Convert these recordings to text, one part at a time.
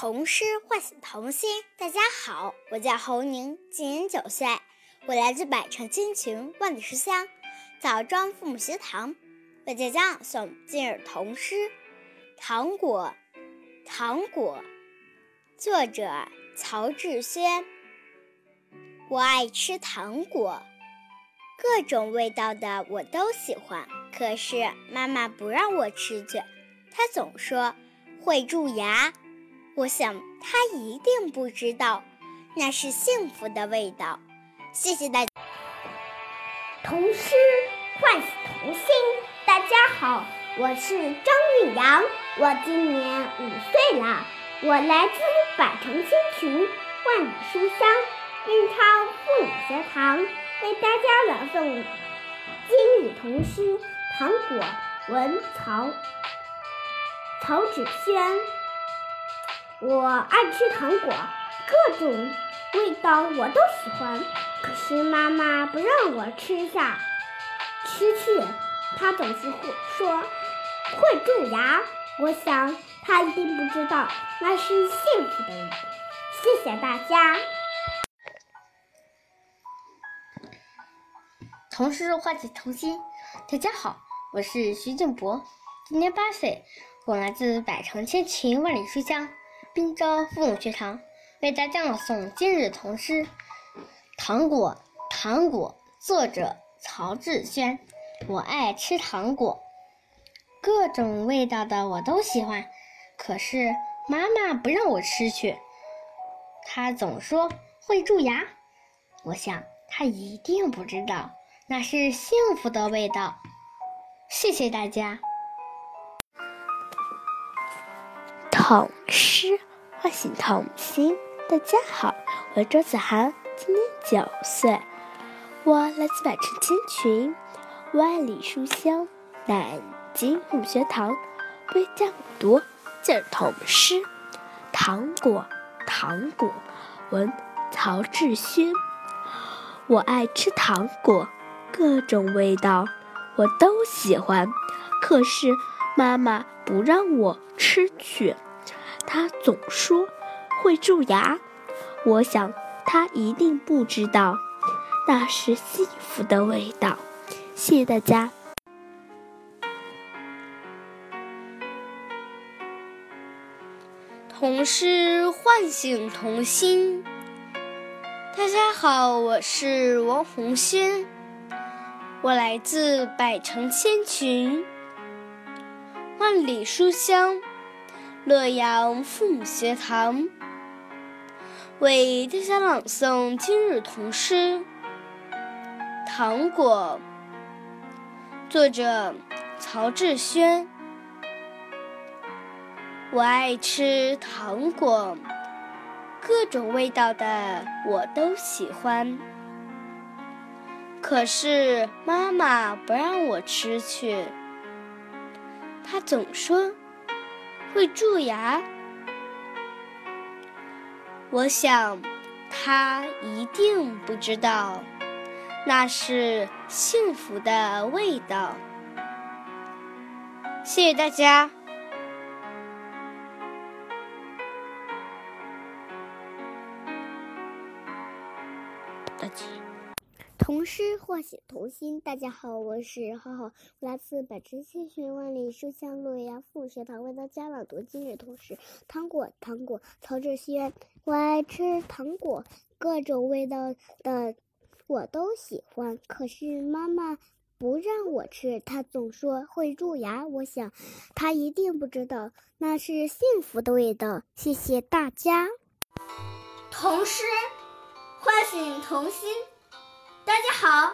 童诗唤醒童心。大家好，我叫侯宁，今年九岁，我来自百城千群万里书香枣庄父母学堂，为大家朗诵今日童诗《糖果》。糖果，作者曹志轩。我爱吃糖果，各种味道的我都喜欢，可是妈妈不让我吃去，她总说会蛀牙。我想，他一定不知道，那是幸福的味道。谢谢大家。童诗唤醒童心。大家好，我是张玉阳，我今年五岁了，我来自百城千群，万里书香运超父母学堂，为大家朗诵今日童诗《糖果》，文曹曹芷轩。我爱吃糖果，各种味道我都喜欢。可是妈妈不让我吃下，吃去，她总是会说会蛀牙。我想她一定不知道那是幸福的。谢谢大家。童诗唤起童心。大家好，我是徐静博，今年八岁，我来自百城千群万里书香。滨州父母学堂为大家朗诵今日童诗《糖果》。糖果，作者曹志轩。我爱吃糖果，各种味道的我都喜欢，可是妈妈不让我吃去，她总说会蛀牙。我想她一定不知道，那是幸福的味道。谢谢大家。童诗。唤醒童心。大家好，我是周子涵，今年九岁，我来自百城千群，万里书香南京母学堂，为家读儿童诗《糖果》。糖果，文曹志轩。我爱吃糖果，各种味道我都喜欢，可是妈妈不让我吃去。他总说会蛀牙，我想他一定不知道，那是幸福的味道。谢谢大家。童诗唤醒童心。大家好，我是王红轩，我来自百城千群，万里书香。洛阳父母学堂为大家朗诵今日童诗《糖果》，作者曹志轩。我爱吃糖果，各种味道的我都喜欢，可是妈妈不让我吃去，她总说。会蛀牙，我想他一定不知道，那是幸福的味道。谢谢大家。童诗唤醒童心。大家好，我是浩浩，我来自百城千寻万里书香洛阳附学堂，为大家朗读今日童诗《糖果》。糖果，曹志轩。我爱吃糖果，各种味道的我都喜欢，可是妈妈不让我吃，她总说会蛀牙。我想，她一定不知道那是幸福的味道。谢谢大家。童诗唤醒童心。大家好，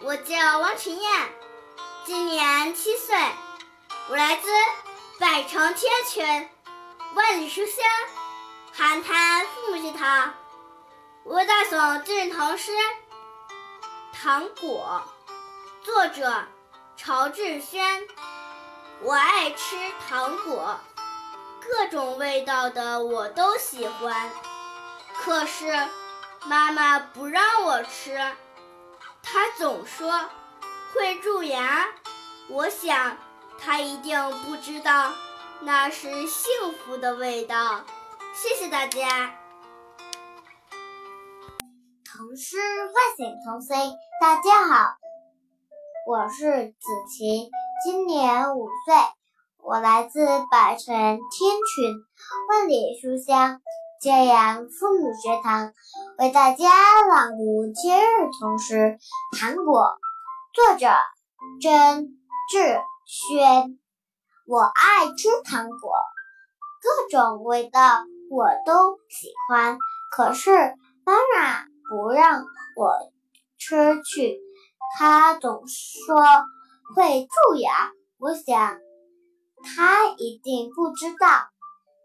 我叫王晨燕，今年七岁，我来自百城千群，万里书香寒潭父母学堂，我大诵今日童诗《糖果》，作者曹志轩。我爱吃糖果，各种味道的我都喜欢，可是妈妈不让我吃。他总说会蛀牙，我想他一定不知道那是幸福的味道。谢谢大家。童诗唤醒童心，大家好，我是子琪，今年五岁，我来自百城天群，万里书香揭阳父母学堂，为大家朗读今日童诗《糖果》，作者甄志轩。我爱吃糖果，各种味道我都喜欢，可是妈妈不让我吃去，她总说会蛀牙。我想她一定不知道，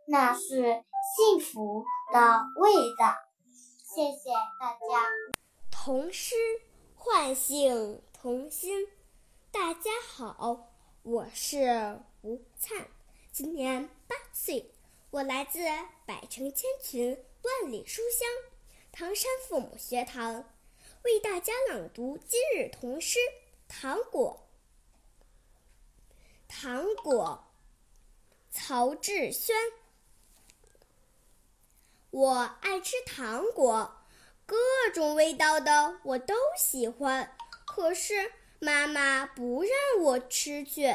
那是幸福的味道。谢谢大家。童诗唤醒童心。大家好，我是吴灿，今年八岁，我来自百城千群，万里书香唐山父母学堂，为大家朗读今日童诗《糖果》。糖果，曹志轩。我爱吃糖果，各种味道的我都喜欢，可是妈妈不让我吃去，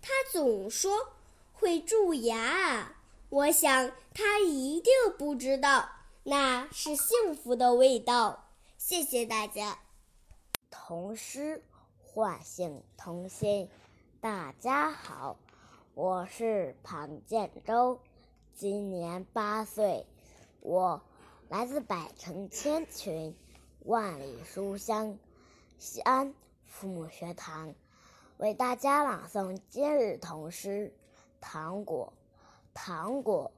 她总说会蛀牙。我想她一定不知道那是幸福的味道。谢谢大家。童诗唤醒童心。大家好，我是庞建洲，今年八岁，我来自百城千群，万里书香西安父母学堂，为大家朗诵今日童诗《糖果》。糖果，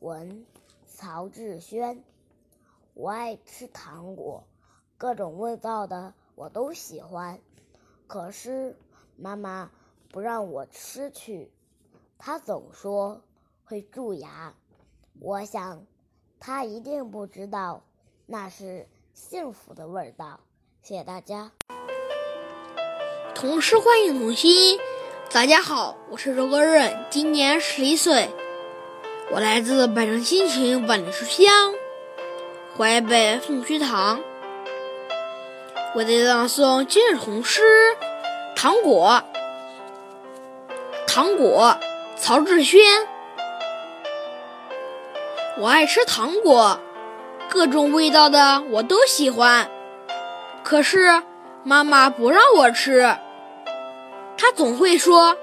文曹志轩。我爱吃糖果，各种味道的我都喜欢，可是妈妈。不让我吃去，她总说会蛀牙。我想，他一定不知道那是幸福的味道。谢谢大家。童诗欢迎童心，大家好，我是周国任，今年十一岁，我来自百城新群万里书香淮北凤学堂，我在朗诵今日童诗《糖果》。糖果，曹志轩。我爱吃糖果，各种味道的我都喜欢。可是妈妈不让我吃，她总会说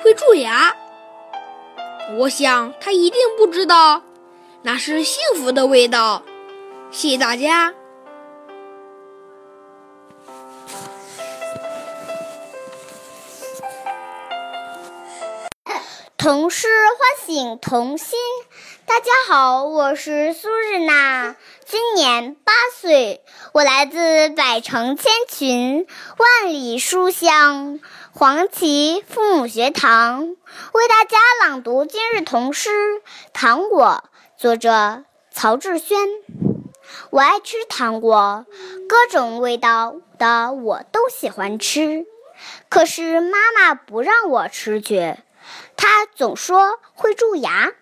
会蛀牙。我想她一定不知道那是幸福的味道。谢谢大家。童诗唤醒童心。大家好，我是苏日娜，今年八岁，我来自百城千群，万里书香黄旗父母学堂，为大家朗读今日童诗《糖果》，作者曹志轩。我爱吃糖果，各种味道的我都喜欢吃，可是妈妈不让我吃去。他总说会蛀牙，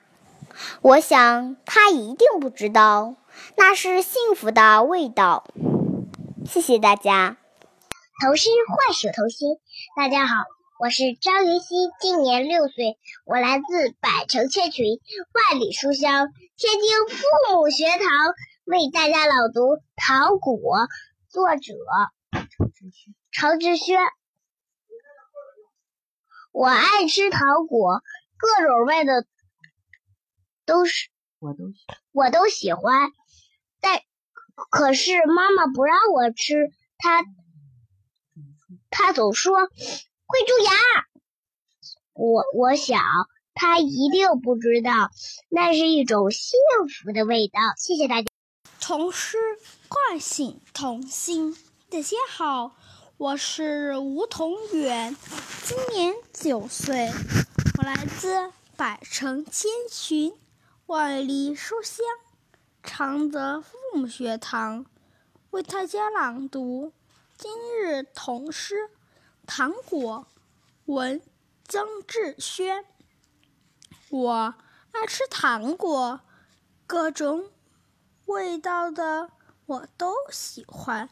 我想他一定不知道那是幸福的味道。谢谢大家。童心唤醒童心。大家好，我是张云熙，今年六岁，我来自百城千群，万里书香天津父母学堂，为大家朗读《糖果》，作者曹志轩。我爱吃糖果，各种味的都是我都我都喜欢，但可是妈妈不让我吃，她她总说会蛀牙。我我想她一定不知道，那是一种幸福的味道。谢谢大家。童诗唤醒童心，大家好。我是吴同远，今年九岁，我来自百城千寻，万里书香常德父母学堂，为大家朗读今日童诗《糖果》，文曾志轩。我爱吃糖果，各种味道的我都喜欢，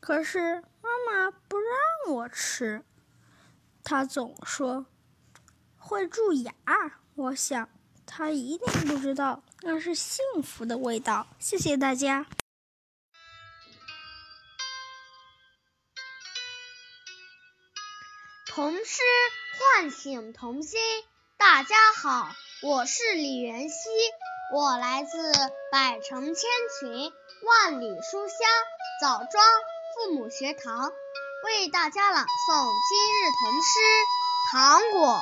可是妈妈不让我吃。她总说会蛀牙，我想她一定不知道那是幸福的味道。谢谢大家。童诗唤醒童心。大家好，我是李元熙，我来自百城千群、万里书香枣庄父母学堂，为大家朗诵今日童诗《糖果》。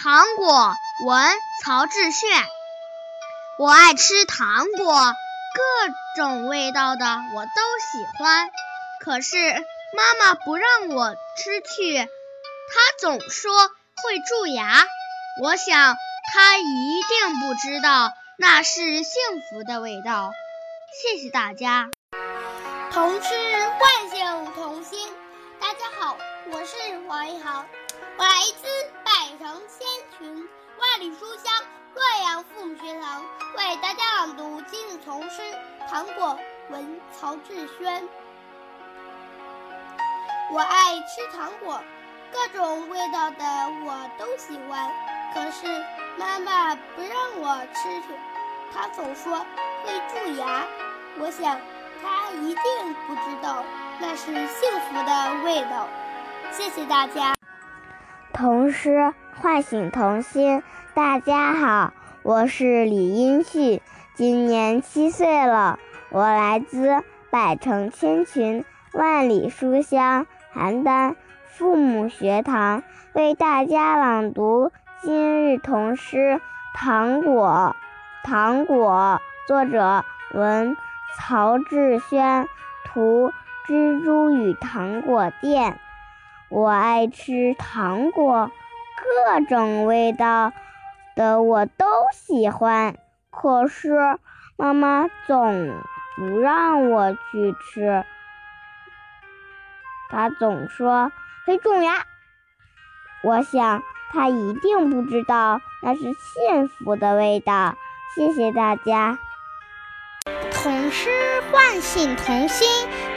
糖果，文曹志炫。我爱吃糖果，各种味道的我都喜欢，可是妈妈不让我吃去，她总说。会蛀牙，我想她一定不知道那是幸福的味道。谢谢大家。童诗唤醒童心。大家好，我是王一豪，我来自百城千群、万里书香洛阳父母学堂，为大家朗读今日童诗《糖果》，文曹志轩。我爱吃糖果。各种味道的我都喜欢，可是妈妈不让我吃去，她总说会蛀牙。我想一定不知道那是幸福的味道。谢谢大家。童诗唤醒童心。大家好，我是李英旭，今年七岁了，我来自百城千群、万里书香邯郸。父母学堂为大家朗读今日童诗《糖果》。糖果，作者文曹志轩，图蜘蛛与糖果店。我爱吃糖果，各种味道的我都喜欢，可是妈妈总不让我去吃，她总说。会蛀牙，我想他一定不知道那是幸福的味道。谢谢大家。童诗唤醒童心。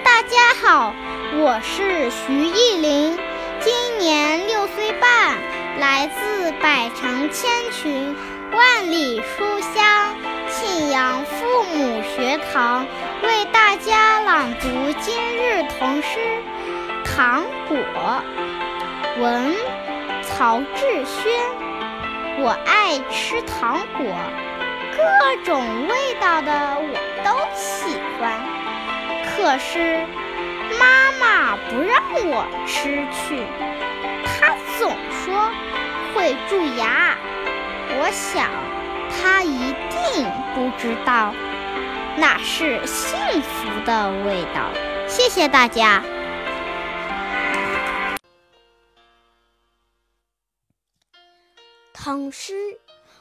大家好，我是徐艺林，今年六岁半，来自百城千群、万里书香庆阳父母学堂，为大家朗读今日童诗。糖果，文曹志轩。我爱吃糖果，各种味道的都喜欢。可是妈妈不让我吃去，她总说会蛀牙。我想她一定不知道那是幸福的味道。谢谢大家。童诗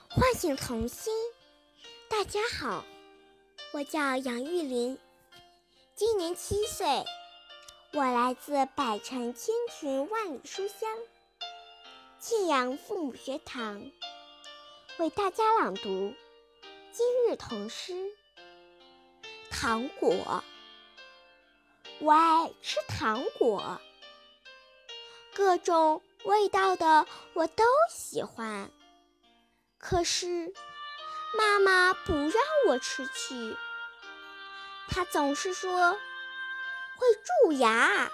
唤醒童心。大家好，我叫杨玉林，今年七岁，我来自百城千群万里书香庆阳父母学堂，为大家朗读今日童诗《糖果》。我爱吃糖果，各种。味道的我都喜欢，可是妈妈不让我吃去，她总是说会蛀牙。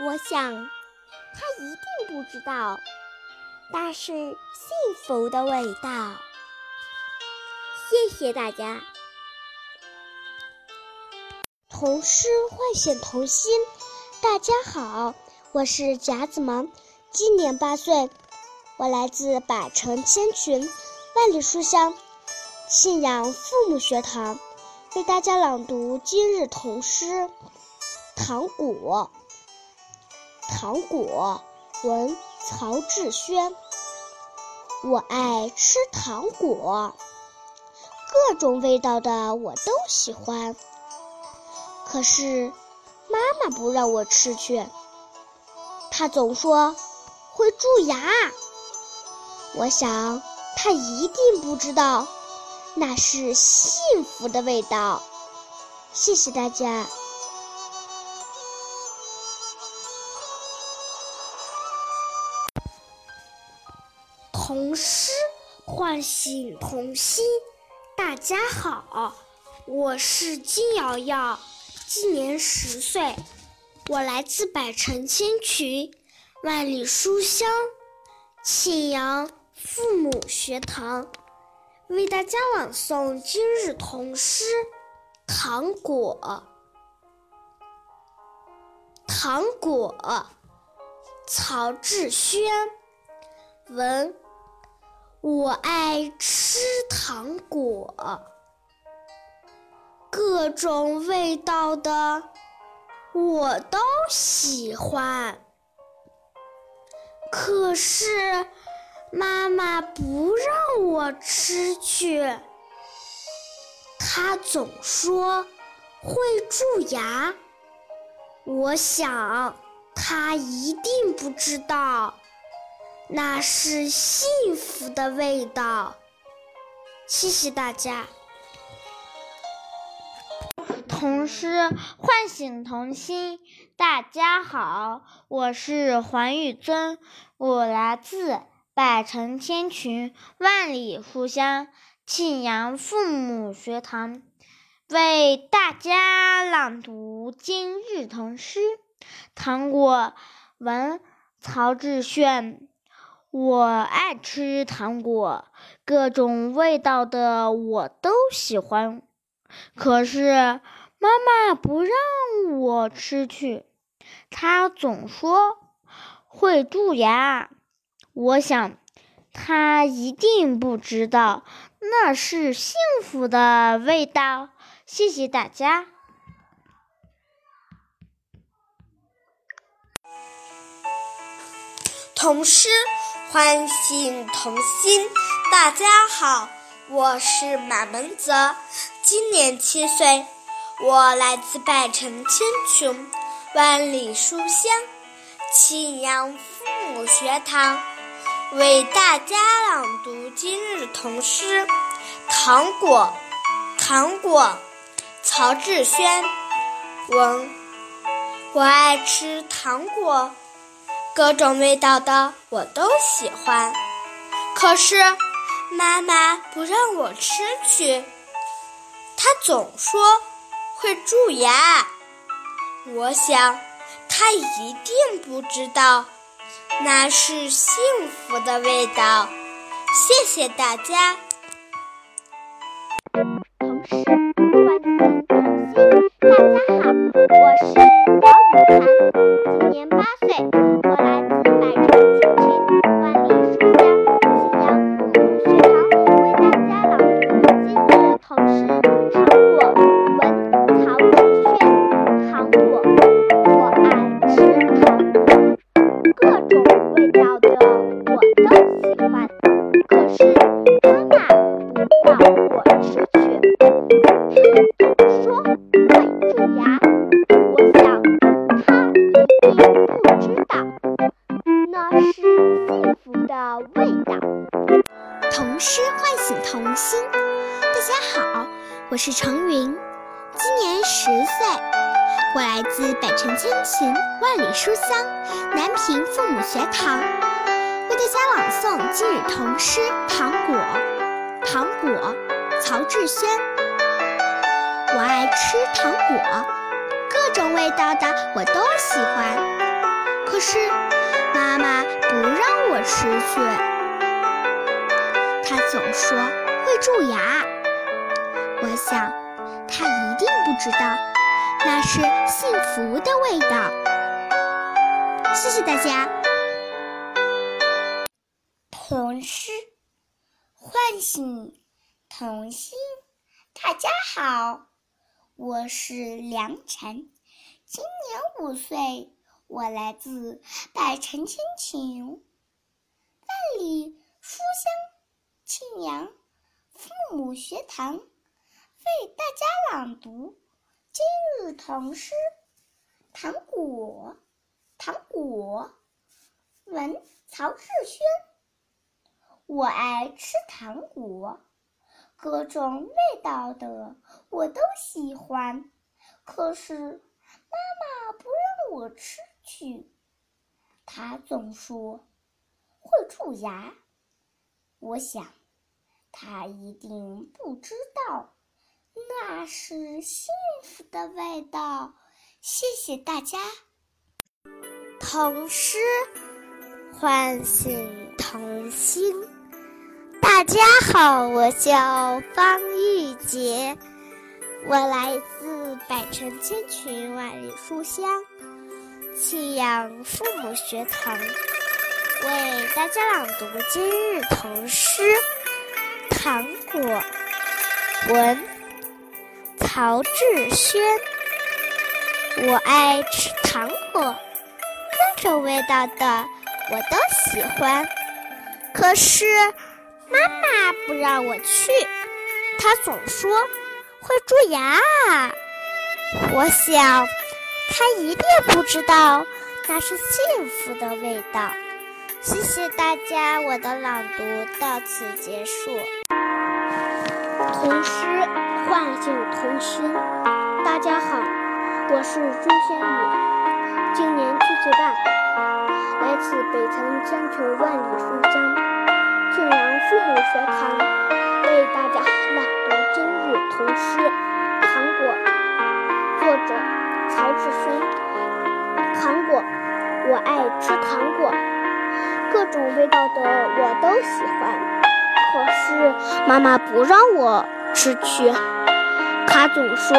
我想她一定不知道那是幸福的味道。谢谢大家。童诗唤醒童心，大家好。我是贾子萌，今年八岁，我来自百城千群、万里书香信阳父母学堂，为大家朗读今日童诗《糖果》。糖果，文曹志轩。我爱吃糖果，各种味道的我都喜欢，可是妈妈不让我吃去。她总说会蛀牙，我想他一定不知道那是幸福的味道。谢谢大家。童诗唤醒童心。大家好，我是金瑶瑶，今年十岁，我来自百城千群，万里书香，庆阳父母学堂，为大家朗诵今日童诗《糖果》。糖果，曹志轩，文。我爱吃糖果，各种味道的我都喜欢。可是妈妈不让我吃去，她总说会蛀牙。我想她一定不知道。那是幸福的味道。谢谢大家。童诗唤醒童心。大家好，我是黄玉尊，我来自百城千群，万里书香庆阳父母学堂，为大家朗读今日童诗《糖果》，文曹志炫。我爱吃糖果，各种味道的我都喜欢。可是妈妈不让我吃去，她总说会蛀牙。我想他一定不知道那是幸福的味道。谢谢大家。童诗。唤醒童心，大家好，我是马文泽，今年七岁，我来自百城千穷，万里书香，庆阳父母学堂，为大家朗读今日童诗《糖果》。糖果，曹志轩，文，我爱吃糖果。各种味道的我都喜欢，可是妈妈不让我吃去，她总说会蛀牙。我想她一定不知道那是幸福的味道。谢谢大家。同时，关心童心，大家好，我是姚雨涵，今年八岁。我来自百书香南平父母学堂，为大家朗诵今日童诗《糖果》。糖果，曹志轩。我爱吃糖果，各种味道的我都喜欢。可是妈妈不让我吃去，她总说会蛀牙。我想，他一定不知道那是幸福的味道。谢谢大家。童诗唤醒童心。大家好，我是梁晨，今年五岁，我来自百城千群，万里书香庆阳父母学堂。为大家朗读今日童诗《糖果》。糖果，文曹志轩。我爱吃糖果，各种味道的我都喜欢。可是妈妈不让我吃去，她总说会蛀牙。我想，她一定不知道那是幸福的味道。谢谢大家。童诗唤醒童心。大家好，我叫方玉洁，我来自百城千群万里书香庆阳父母学堂，为大家朗读今日童诗《糖果》，文曹志轩。我爱吃糖果。各种味道的我都喜欢，可是妈妈不让我去，她总说会蛀牙。我想她一定不知道那是幸福的味道。谢谢大家，我的朗读到此结束。童诗唤醒童心。大家好，我是朱仙宇，今年七岁半。来自北城千群万里书香庆阳父母学堂，为大家朗读今日童诗《糖果》，作者曹志轩。糖果，我爱吃糖果，各种味道的我都喜欢。可是妈妈不让我吃去，她总说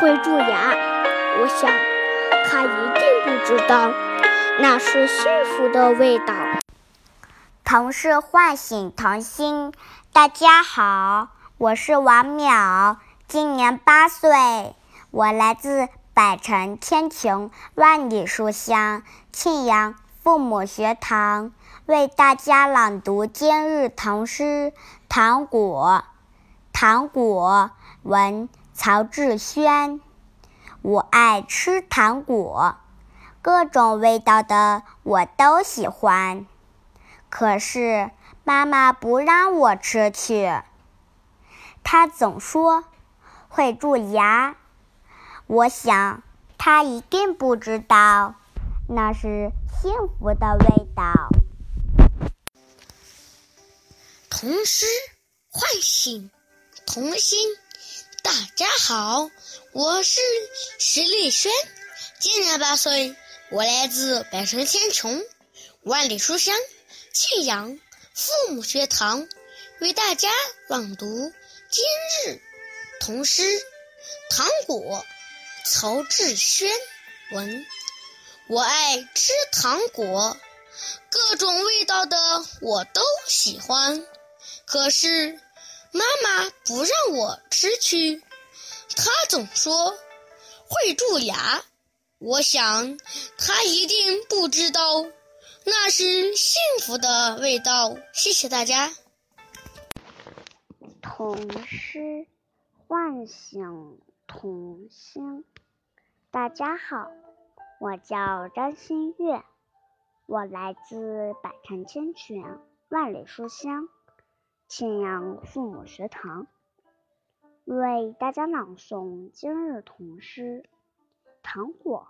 会蛀牙。我想，她一定知道。那是幸福的味道。童诗唤醒童心。大家好，我是王淼，今年八岁，我来自百城千穷万里书香庆阳父母学堂，为大家朗读今日唐诗《糖果》。糖果，文曹志轩。我爱吃糖果。各种味道的我都喜欢，可是妈妈不让我吃去，她总说会蛀牙。我想她一定不知道那是幸福的味道。童诗唤醒童心，大家好，我是石丽轩，今年八岁。我来自百城千穷，万里书香，庆阳父母学堂，为大家朗读今日童诗《糖果》。曹志轩文，我爱吃糖果，各种味道的我都喜欢。可是妈妈不让我吃去，她总说会蛀牙。我想，他一定不知道那是幸福的味道。谢谢大家。童诗唤醒童心。大家好，我叫张馨月，我来自百城千泉万里书香庆阳父母学堂，为大家朗诵今日童诗。糖果，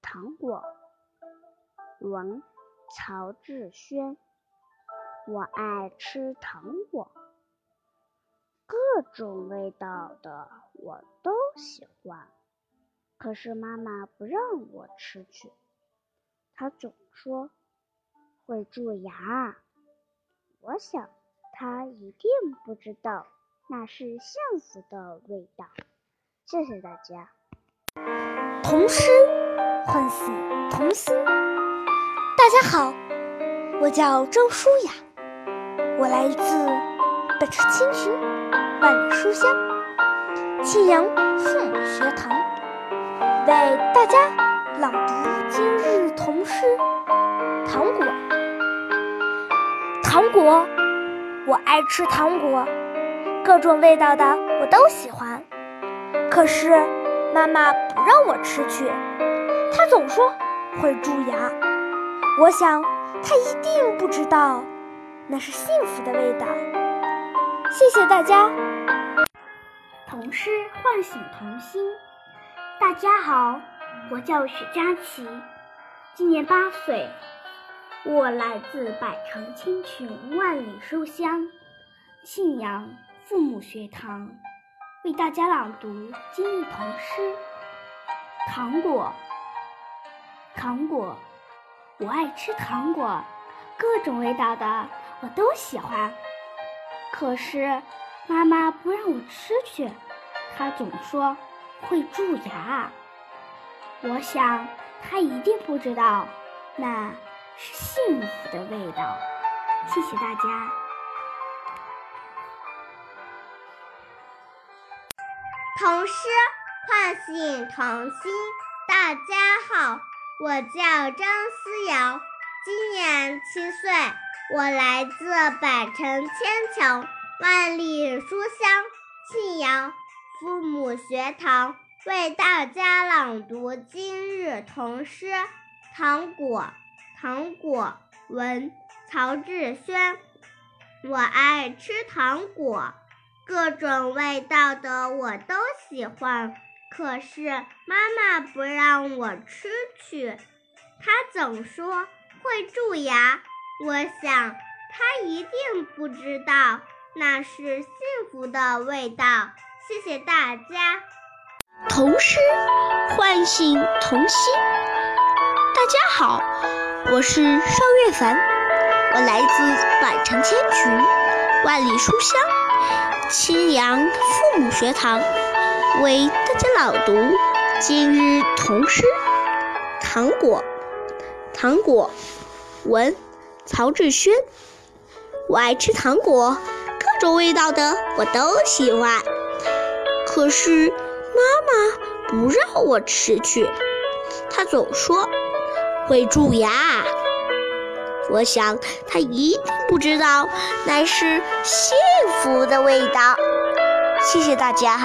糖果，文曹志轩。我爱吃糖果，各种味道的我都喜欢。可是妈妈不让我吃去，她总说会蛀牙。我想她一定不知道那是幸福的味道。谢谢大家。童诗唤醒童心。大家好，我叫周舒雅，我来自北城千群万里书香庆阳父母学堂，为大家朗读今日童诗《糖果》。糖果，我爱吃糖果，各种味道的我都喜欢。可是。妈妈不让我吃去，她总说会蛀牙。我想她一定不知道那是幸福的味道。谢谢大家。童诗唤醒童心。大家好，我叫许佳琪，今年八岁，我来自百城千群万里书香信阳父母学堂，为大家朗读今日童诗。糖果，糖果，我爱吃糖果，各种味道的我都喜欢。可是妈妈不让我吃去，她总说会蛀牙。我想她一定不知道，那是幸福的味道。谢谢大家。童诗。唤醒童心，大家好，我叫张思瑶，今年七岁，我来自百城千穷万里书香庆阳父母学堂，为大家朗读今日童诗《糖果》。糖果，文曹志轩。我爱吃糖果，各种味道的我都喜欢。可是妈妈不让我吃去，她总说会蛀牙。我想她一定不知道那是幸福的味道。谢谢大家。童诗唤醒童心。大家好，我是邵月凡，我来自百城千群，万里书香，青阳父母学堂。为大家朗读今日童诗《糖果》。糖果，文曹志轩。我爱吃糖果，各种味道的我都喜欢。可是妈妈不让我吃去，她总说会蛀牙。我想他一定不知道那是幸福的味道。谢谢大家。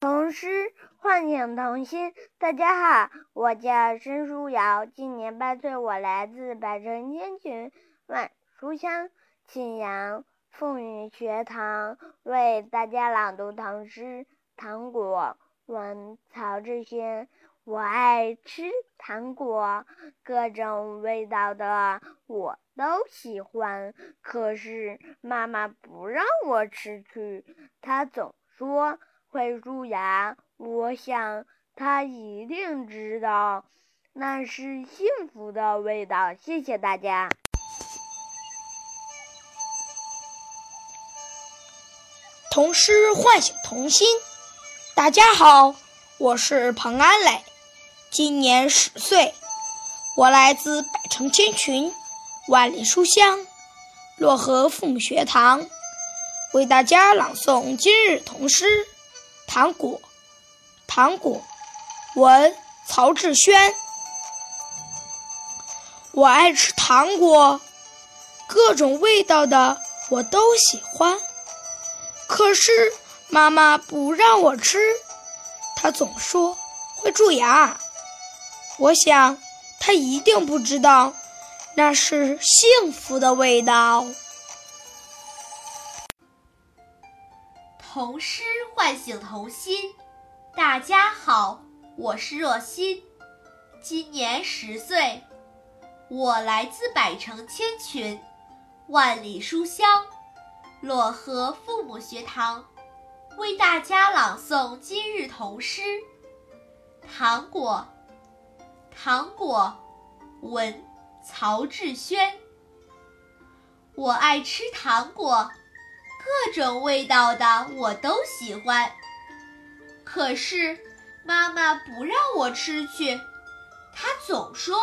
童诗唤醒童心，大家好，我叫申书瑶，今年八岁，我来自百城千群万书香庆阳凤语学堂，为大家朗读唐诗《糖果》。文曹志轩。我爱吃糖果，各种味道的我都喜欢，可是妈妈不让我吃去，她总说会蛀牙。我想他一定知道，那是幸福的味道。谢谢大家。童诗唤醒童心。大家好，我是彭安磊，今年十岁，我来自百城千群，万里书香，漯河父母学堂，为大家朗诵今日童诗《糖果》。糖果，文曹志轩。我爱吃糖果，各种味道的我都喜欢。可是妈妈不让我吃，她总说会蛀牙。我想他一定不知道，那是幸福的味道。童诗唤醒童心。大家好，我是若欣，今年十岁，我来自百城千群，万里书香，漯河父母学堂，为大家朗诵今日童诗《糖果》。糖果，文曹志轩。我爱吃糖果，各种味道的我都喜欢。可是妈妈不让我吃去，她总说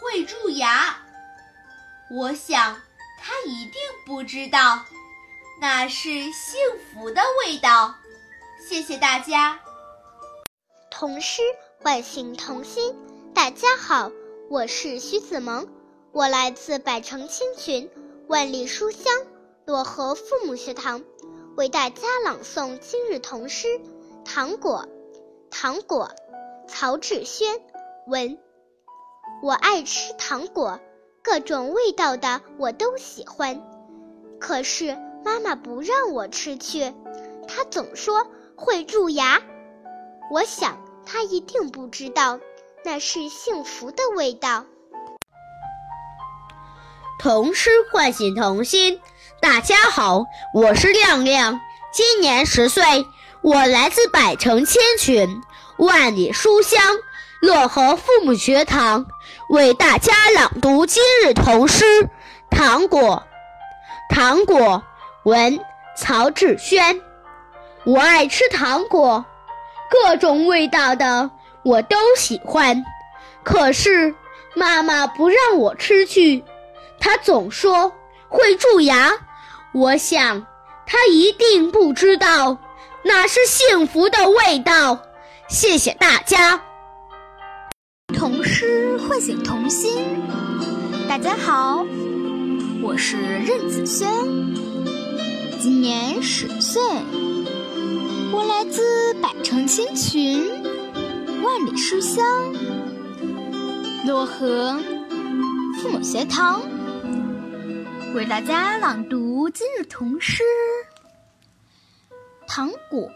会蛀牙。我想她一定不知道，那是幸福的味道。谢谢大家。童诗唤醒童心。大家好，我是徐子萌，我来自百城千群，万里书香漯河父母学堂，为大家朗诵今日童诗。糖果，糖果，曹志轩文。我爱吃糖果，各种味道的我都喜欢。可是妈妈不让我吃去，她总说会蛀牙。我想她一定不知道，那是幸福的味道。童诗唤醒童心。大家好，我是亮亮，今年十岁，我来自百城千群，万里书香漯河父母学堂，为大家朗读今日童诗《糖果》。糖果，文曹志轩。我爱吃糖果，各种味道的我都喜欢，可是妈妈不让我吃去。她总说会蛀牙，我想她一定不知道那是幸福的味道。谢谢大家。童诗唤醒童心。大家好，我是任子轩，今年十岁，我来自百城千群，万里书香，漯河父母学堂。为大家朗读今日童诗《糖果》。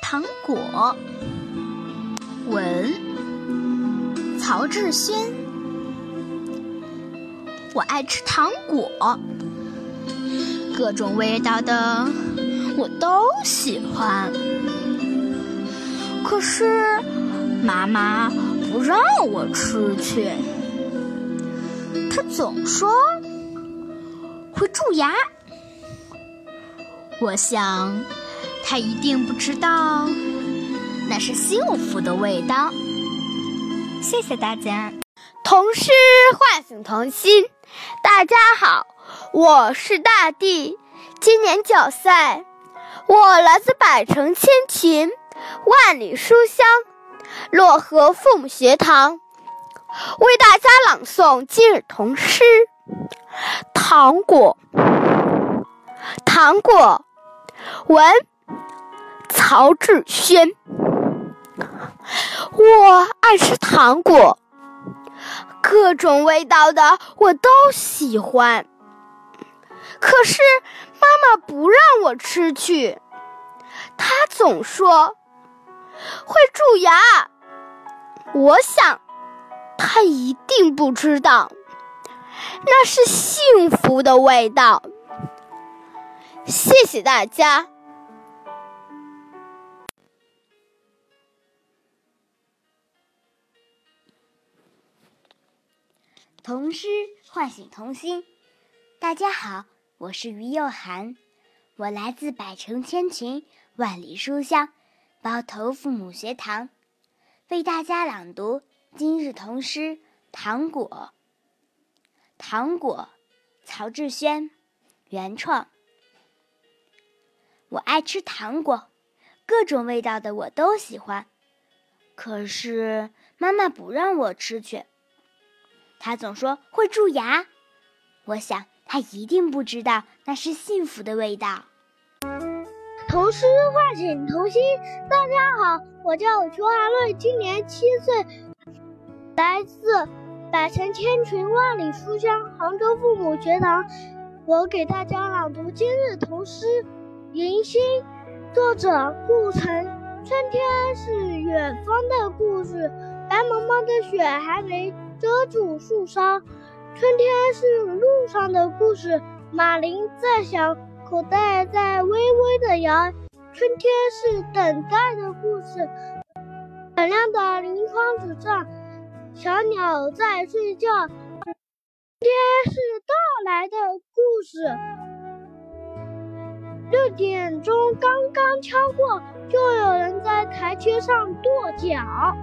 糖果，文曹志轩。我爱吃糖果，各种味道的我都喜欢。可是妈妈不让我吃去。她总说会蛀牙，我想他一定不知道那是幸福的味道。谢谢大家。童诗唤醒童心。大家好，我是大地，今年九岁，我来自百城千群，万里书香，漯河父母学堂。为大家朗诵今日童诗《糖果》。糖果，文曹志轩。我爱吃糖果，各种味道的我都喜欢。可是妈妈不让我吃去，她总说会蛀牙。我想。他一定不知道，那是幸福的味道。谢谢大家。童诗唤醒童心。大家好，我是于幼涵，我来自百城千群，万里书香，包头父母学堂，为大家朗读。今日童诗《糖果》，糖果，曹志轩，原创。我爱吃糖果，各种味道的我都喜欢。可是妈妈不让我吃去，她总说会蛀牙。我想她一定不知道那是幸福的味道。童诗唤醒童心，大家好，我叫裘寒瑞，今年七岁。来自百城千群万里书香杭州父母学堂，我给大家朗读今日童诗《迎新》，作者顾城。春天是远方的故事，白茫茫的雪还没遮住树梢。春天是路上的故事，马铃在响，口袋在微微的摇。春天是等待的故事，闪亮的临窗子上。小鸟在睡觉，天是到来的故事。六点钟刚刚敲过，就有人在台阶上跺脚。